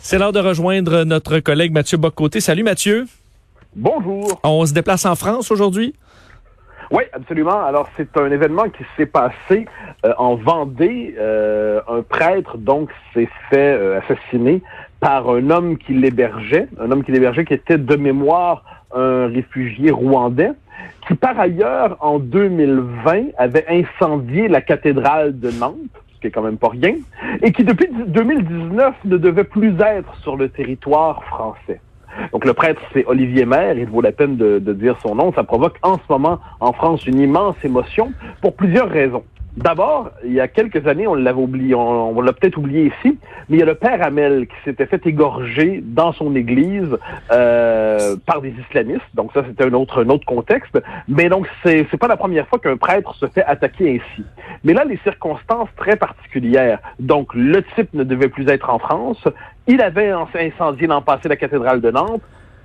C'est l'heure de rejoindre notre collègue Mathieu Bocoté. Salut Mathieu. Bonjour. On se déplace en France aujourd'hui? Oui, absolument. Alors, c'est un événement qui s'est passé euh, en Vendée. Euh, un prêtre, donc, s'est fait euh, assassiner par un homme qui l'hébergeait, un homme qui l'hébergeait qui était de mémoire un réfugié rwandais, qui par ailleurs, en 2020, avait incendié la cathédrale de Nantes qui est quand même pas rien, et qui depuis 2019 ne devait plus être sur le territoire français. Donc le prêtre, c'est Olivier Maire, il vaut la peine de, de dire son nom. Ça provoque en ce moment en France une immense émotion pour plusieurs raisons. D'abord, il y a quelques années, on l'avait oublié, on, l'a peut-être oublié ici, mais il y a le père Hamel qui s'était fait égorger dans son église euh, par des islamistes. Donc ça, c'était un autre, un autre contexte. Mais donc, c'est, pas la première fois qu'un prêtre se fait attaquer ainsi. Mais là, les circonstances très particulières. Donc, le type ne devait plus être en France. Il avait incendié l'an passé la cathédrale de Nantes.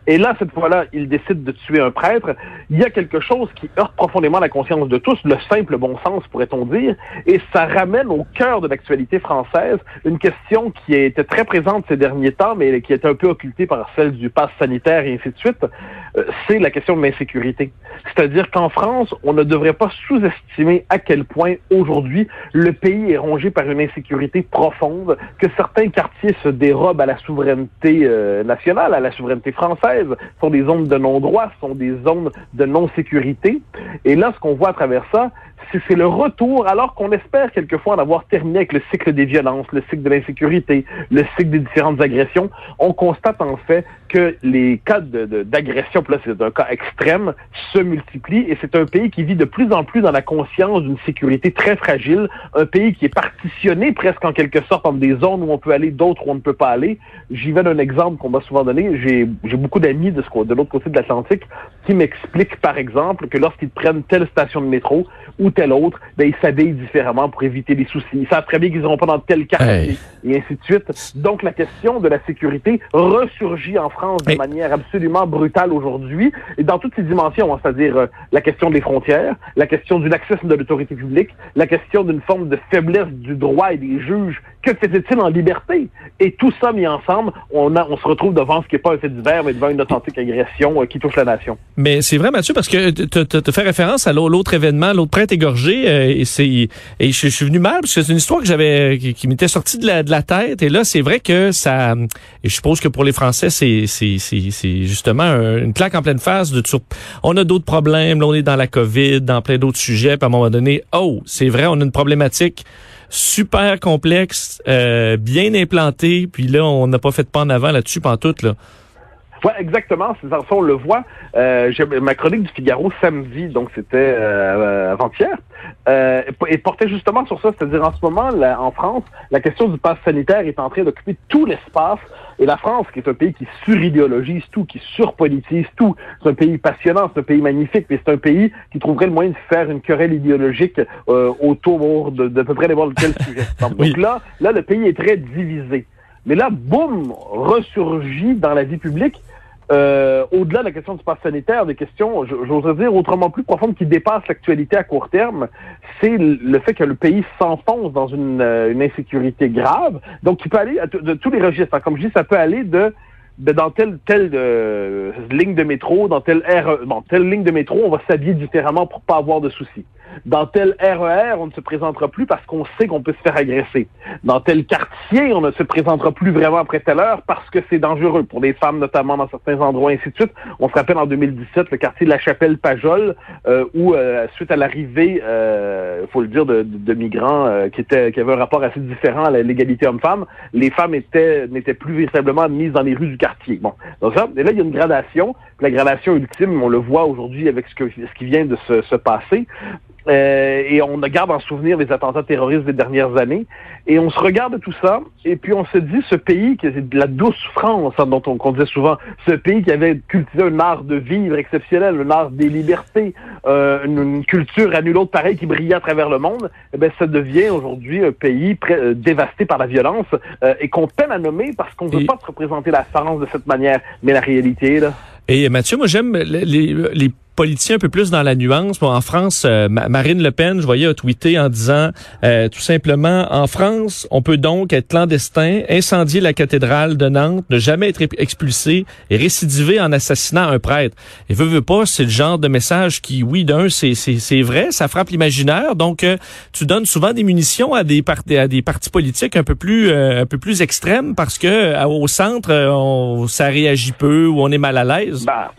Et là, cette fois-là, il décide de tuer un prêtre. Il y a quelque chose qui heurte profondément la conscience de tous, le simple bon sens, pourrait-on dire, et ça ramène au cœur de l'actualité française une question qui était très présente ces derniers temps, mais qui est un peu occultée par celle du pass sanitaire et ainsi de suite. Euh, c'est la question de l'insécurité. C'est-à-dire qu'en France, on ne devrait pas sous-estimer à quel point aujourd'hui le pays est rongé par une insécurité profonde, que certains quartiers se dérobent à la souveraineté euh, nationale, à la souveraineté française sont des zones de non-droit, sont des zones de non-sécurité. Et là, ce qu'on voit à travers ça, c'est le retour, alors qu'on espère quelquefois en avoir terminé avec le cycle des violences, le cycle de l'insécurité, le cycle des différentes agressions, on constate en fait que les cas d'agression, là c'est un cas extrême, se multiplient et c'est un pays qui vit de plus en plus dans la conscience d'une sécurité très fragile, un pays qui est partitionné presque en quelque sorte en des zones où on peut aller, d'autres où on ne peut pas aller. J'y vais d'un exemple qu'on m'a souvent donné. J'ai beaucoup d'amis de, de l'autre côté de l'Atlantique qui m'expliquent par exemple que lorsqu'ils prennent telle station de métro ou tel autre, ben, ils s'habillent différemment pour éviter les soucis. Ils savent très bien qu'ils n'iront pas dans tel quartier, et ainsi de suite. Donc, la question de la sécurité ressurgit en France de manière absolument brutale aujourd'hui, et dans toutes ses dimensions, hein, c'est-à-dire euh, la question des frontières, la question du laxisme de l'autorité publique, la question d'une forme de faiblesse du droit et des juges. Que faisait-il en liberté? Et tout ça mis ensemble, on, a, on se retrouve devant ce qui n'est pas un fait divers, mais devant une authentique agression euh, qui touche la nation. Mais c'est vrai, Mathieu, parce que tu fais référence à l'autre événement, l'autre prêtre euh, et c'est et je, suis venu mal parce que c'est une histoire que j'avais qui, m'était sortie de la, de la tête. Et là, c'est vrai que ça. Et je suppose que pour les Français, c'est c'est c'est justement une claque en pleine face de On a d'autres problèmes. Là, on est dans la COVID, dans plein d'autres sujets. Puis à un moment donné, oh, c'est vrai, on a une problématique super complexe, euh, bien implantée. Puis là, on n'a pas fait de pas en avant là-dessus, tout là. Oui, exactement. C'est ça, on le voit. Euh, ma chronique du Figaro samedi, donc c'était euh, avant-hier, euh, et portait justement sur ça. C'est-à-dire en ce moment, en France, la question du pass sanitaire est en train d'occuper tout l'espace. Et la France, qui est un pays qui suridéologise tout, qui surpolitise tout, c'est un pays passionnant, c'est un pays magnifique, mais c'est un pays qui trouverait le moyen de faire une querelle idéologique euh, autour de, de, peu près n'importe quel sujet. Donc là, là, le pays est très divisé. Mais là, boum, ressurgit dans la vie publique euh, au-delà de la question du pass sanitaire, des questions, j'oserais dire, autrement plus profondes qui dépassent l'actualité à court terme, c'est le fait que le pays s'enfonce dans une, euh, une, insécurité grave. Donc, il peut aller de tous les registres. Comme je dis, ça peut aller de dans telle telle euh, ligne de métro, dans telle aire, bon, telle ligne de métro, on va s'habiller différemment pour pas avoir de soucis. Dans tel RER, on ne se présentera plus parce qu'on sait qu'on peut se faire agresser. Dans tel quartier, on ne se présentera plus vraiment après telle heure parce que c'est dangereux pour les femmes, notamment dans certains endroits, ainsi de suite. On se rappelle en 2017 le quartier de la Chapelle-Pajol, euh, où euh, suite à l'arrivée, il faut le dire, de, migrants qui étaient qui avaient un rapport assez différent à l'égalité homme-femme, les femmes étaient n'étaient plus véritablement mises dans les rues du quartier Bon, donc ça, et là, il y a une gradation. La gradation ultime, on le voit aujourd'hui avec ce, qui vient de se passer. Euh, et on garde en souvenir les attentats terroristes des dernières années. Et on se regarde tout ça, et puis on se dit, ce pays, qui est de la douce France, hein, dont on, disait souvent, ce pays qui avait cultivé un art de vivre exceptionnel, un art des libertés, euh, une, culture à nul autre pareil qui brillait à travers le monde, eh ben, ça devient aujourd'hui un pays euh, dévasté par la violence et qu'on peine à nommer parce qu'on ne veut pas se représenter la France de cette manière. Mais la réalité, là... Et Mathieu, moi j'aime les, les politiciens un peu plus dans la nuance. Bon, en France, euh, Marine Le Pen, je voyais a tweeté en disant euh, tout simplement, en France, on peut donc être clandestin, incendier la cathédrale de Nantes, ne jamais être expulsé et récidiver en assassinant un prêtre. Et veut, veut pas, c'est le genre de message qui, oui, d'un, c'est, c'est, vrai, ça frappe l'imaginaire. Donc, euh, tu donnes souvent des munitions à des, à des partis politiques un peu plus, un peu plus extrêmes parce que au centre, on, ça réagit peu ou on est mal à l'aise. Bah,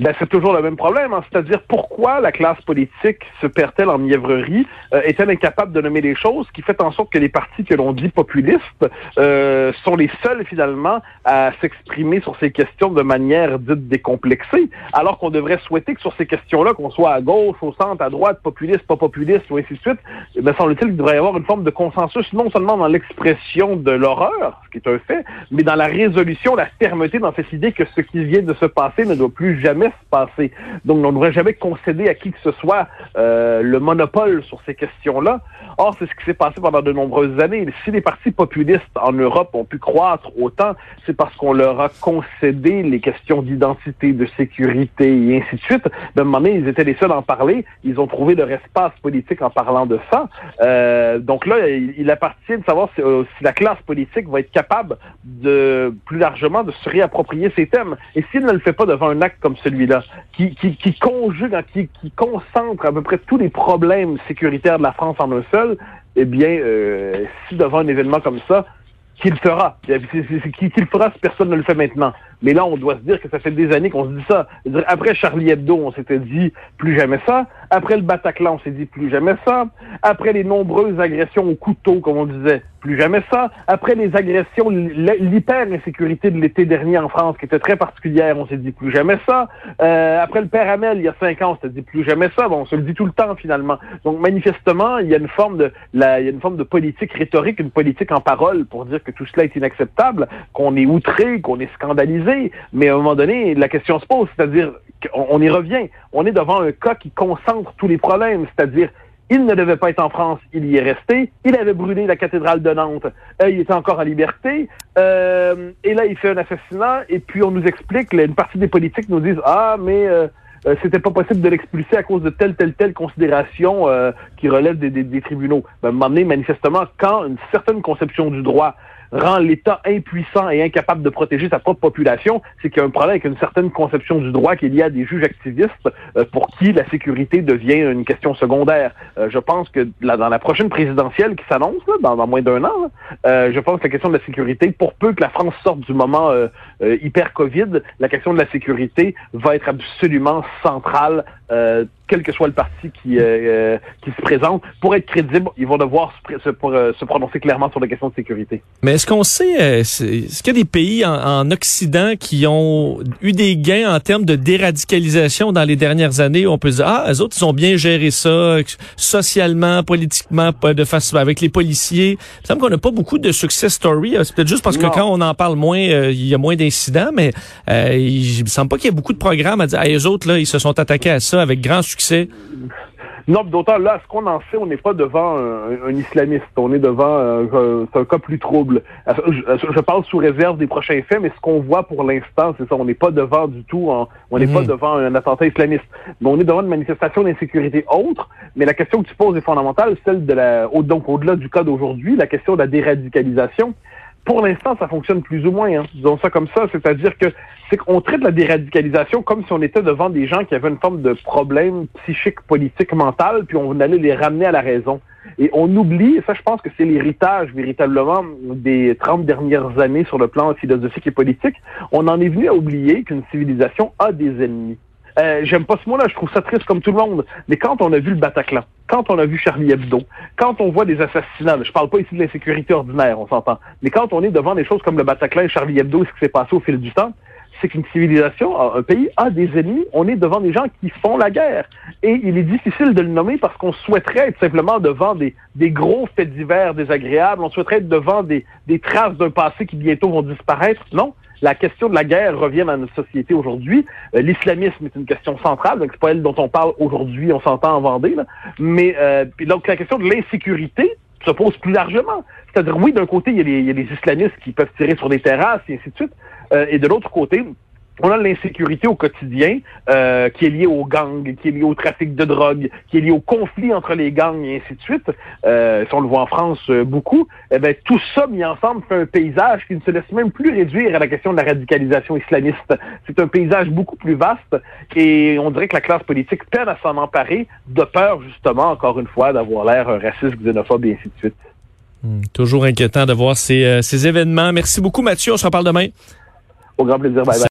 ben, c'est toujours le même problème, hein. c'est-à-dire pourquoi la classe politique se perd-elle en mièvrerie, euh, est-elle incapable de nommer les choses, qui fait en sorte que les partis que l'on dit populistes euh, sont les seuls finalement à s'exprimer sur ces questions de manière dite décomplexée, alors qu'on devrait souhaiter que sur ces questions-là, qu'on soit à gauche, au centre, à droite, populiste, pas populiste, ou ainsi de suite, eh ben, semble-t-il qu'il devrait y avoir une forme de consensus, non seulement dans l'expression de l'horreur, ce qui est un fait, mais dans la résolution, la fermeté dans cette idée que ce qui vient de se passer ne doit plus jamais Donc, on ne devrait jamais concéder à qui que ce soit euh, le monopole sur ces questions-là. Or, c'est ce qui s'est passé pendant de nombreuses années. Si les partis populistes en Europe ont pu croître autant, c'est parce qu'on leur a concédé les questions d'identité, de sécurité et ainsi de suite. D'un moment donné, ils étaient les seuls à en parler. Ils ont trouvé leur espace politique en parlant de ça. Euh, donc là, il, appartient de savoir si, euh, si, la classe politique va être capable de, plus largement, de se réapproprier ces thèmes. Et s'il ne le fait pas devant un acte comme celui qui, qui, conjugue, hein, qui, qui concentre à peu près tous les problèmes sécuritaires de la France en un seul, eh bien, euh, si devant un événement comme ça, qui le fera? Qui, le fera si personne ne le fait maintenant? Mais là, on doit se dire que ça fait des années qu'on se dit ça. Après Charlie Hebdo, on s'était dit plus jamais ça. Après le Bataclan, on s'est dit plus jamais ça. Après les nombreuses agressions au couteau, comme on disait, plus jamais ça. Après les agressions, l'hyper-insécurité de l'été dernier en France, qui était très particulière, on s'est dit plus jamais ça. Euh, après le père Hamel, il y a cinq ans, on s'est dit plus jamais ça. Bon, on se le dit tout le temps finalement. Donc manifestement, il y a une forme de, la, il y a une forme de politique rhétorique, une politique en parole pour dire que tout cela est inacceptable, qu'on est outré, qu'on est scandalisé. Mais à un moment donné, la question se pose, c'est-à-dire qu'on y revient. On est devant un cas qui concentre tous les problèmes, c'est-à-dire il ne devait pas être en France, il y est resté. Il avait brûlé la cathédrale de Nantes, euh, il était encore en liberté. Euh, et là, il fait un assassinat, et puis on nous explique, une partie des politiques nous disent ah mais euh, c'était pas possible de l'expulser à cause de telle telle telle considération qui relève des, des, tribunaux. Ben, manifestement, quand une certaine conception du droit rend l'État impuissant et incapable de protéger sa propre population, c'est qu'il y a un problème avec une certaine conception du droit qu'il y a des juges activistes euh, pour qui la sécurité devient une question secondaire. Euh, je pense que dans la prochaine présidentielle qui s'annonce, dans, dans, moins d'un an, euh, je pense que la question de la sécurité, pour peu que la France sorte du moment hyper Covid, la question de la sécurité va être absolument centrale quel que soit le parti qui, qui se présente, pour être crédible, ils vont devoir se, se, se, prononcer clairement sur la question de sécurité. Mais est-ce qu'on sait, euh, est-ce qu'il y a des pays en, Occident qui ont eu des gains en termes de déradicalisation dans les dernières années? Où on peut dire, ah, les autres, ils ont bien géré ça, socialement, politiquement, de face avec les policiers. Il me semble qu'on n'a pas beaucoup de success story. C'est peut-être juste parce que quand on en parle moins, euh, il y a moins d'incidents, mais euh, il me semble pas qu'il y ait beaucoup de programmes à dire, ah, les autres, là, ils se sont attaqués à ça avec grand succès. Non, d'autant là, ce qu'on en sait, on n'est pas devant un, islamiste. On est devant un, un cas plus trouble. Je, parle sous réserve des prochains faits, mais ce qu'on voit pour l'instant, c'est ça. On n'est pas devant du tout, on n'est pas mhm. devant un attentat islamiste. Mais on est devant une manifestation d'insécurité autre. Mais la question que tu poses est fondamentale, celle de la, donc au-delà du cas d'aujourd'hui, la question de la déradicalisation pour l'instant, ça fonctionne plus ou moins. Hein. Disons ça comme ça, c'est-à-dire que c'est qu'on traite la déradicalisation comme si on était devant des gens qui avaient une forme de problème psychique, politique, mental, puis on allait les ramener à la raison. Et on oublie, et ça je pense que c'est l'héritage véritablement des 30 dernières années sur le plan philosophique et politique, on en est venu à oublier qu'une civilisation a des ennemis. Euh, j'aime pas ce mot-là, je trouve ça triste comme tout le monde. Mais quand on a vu le Bataclan, quand on a vu Charlie Hebdo, quand on voit des assassinats, je parle pas ici de l'insécurité ordinaire, on s'entend, mais quand on est devant des choses comme le Bataclan et Charlie Hebdo, ce qui s'est passé au fil du temps, c'est qu'une civilisation, un pays a des ennemis. On est devant des gens qui font la guerre. Et il est difficile de le nommer parce qu'on souhaiterait être simplement devant des, gros faits divers désagréables. On souhaiterait être devant des traces d'un passé qui bientôt vont disparaître. Non la question de la guerre revient dans notre société aujourd'hui. Euh, l'islamisme est une question centrale, donc c'est pas elle dont on parle aujourd'hui, on s'entend en Vendée, là. mais euh, donc la question de l'insécurité se pose plus largement. C'est-à-dire, oui, d'un côté, il y, a les, islamistes qui peuvent tirer sur des terrasses et ainsi de suite, euh, et de l'autre côté, on a l'insécurité au quotidien euh, qui est liée aux gangs, qui est liée au trafic de drogue, qui est liée au conflit entre les gangs et ainsi de suite. Euh, si on le voit en France euh, beaucoup, eh ben, tout ça mis ensemble fait un paysage qui ne se laisse même plus réduire à la question de la radicalisation islamiste. C'est un paysage beaucoup plus vaste et on dirait que la classe politique peine à s'en emparer de peur justement, encore une fois, d'avoir l'air raciste, xénophobe et ainsi de suite. Hmm, toujours inquiétant de voir ces, ces événements. Merci beaucoup Mathieu, on se reparle demain. Au grand plaisir. Bye bye.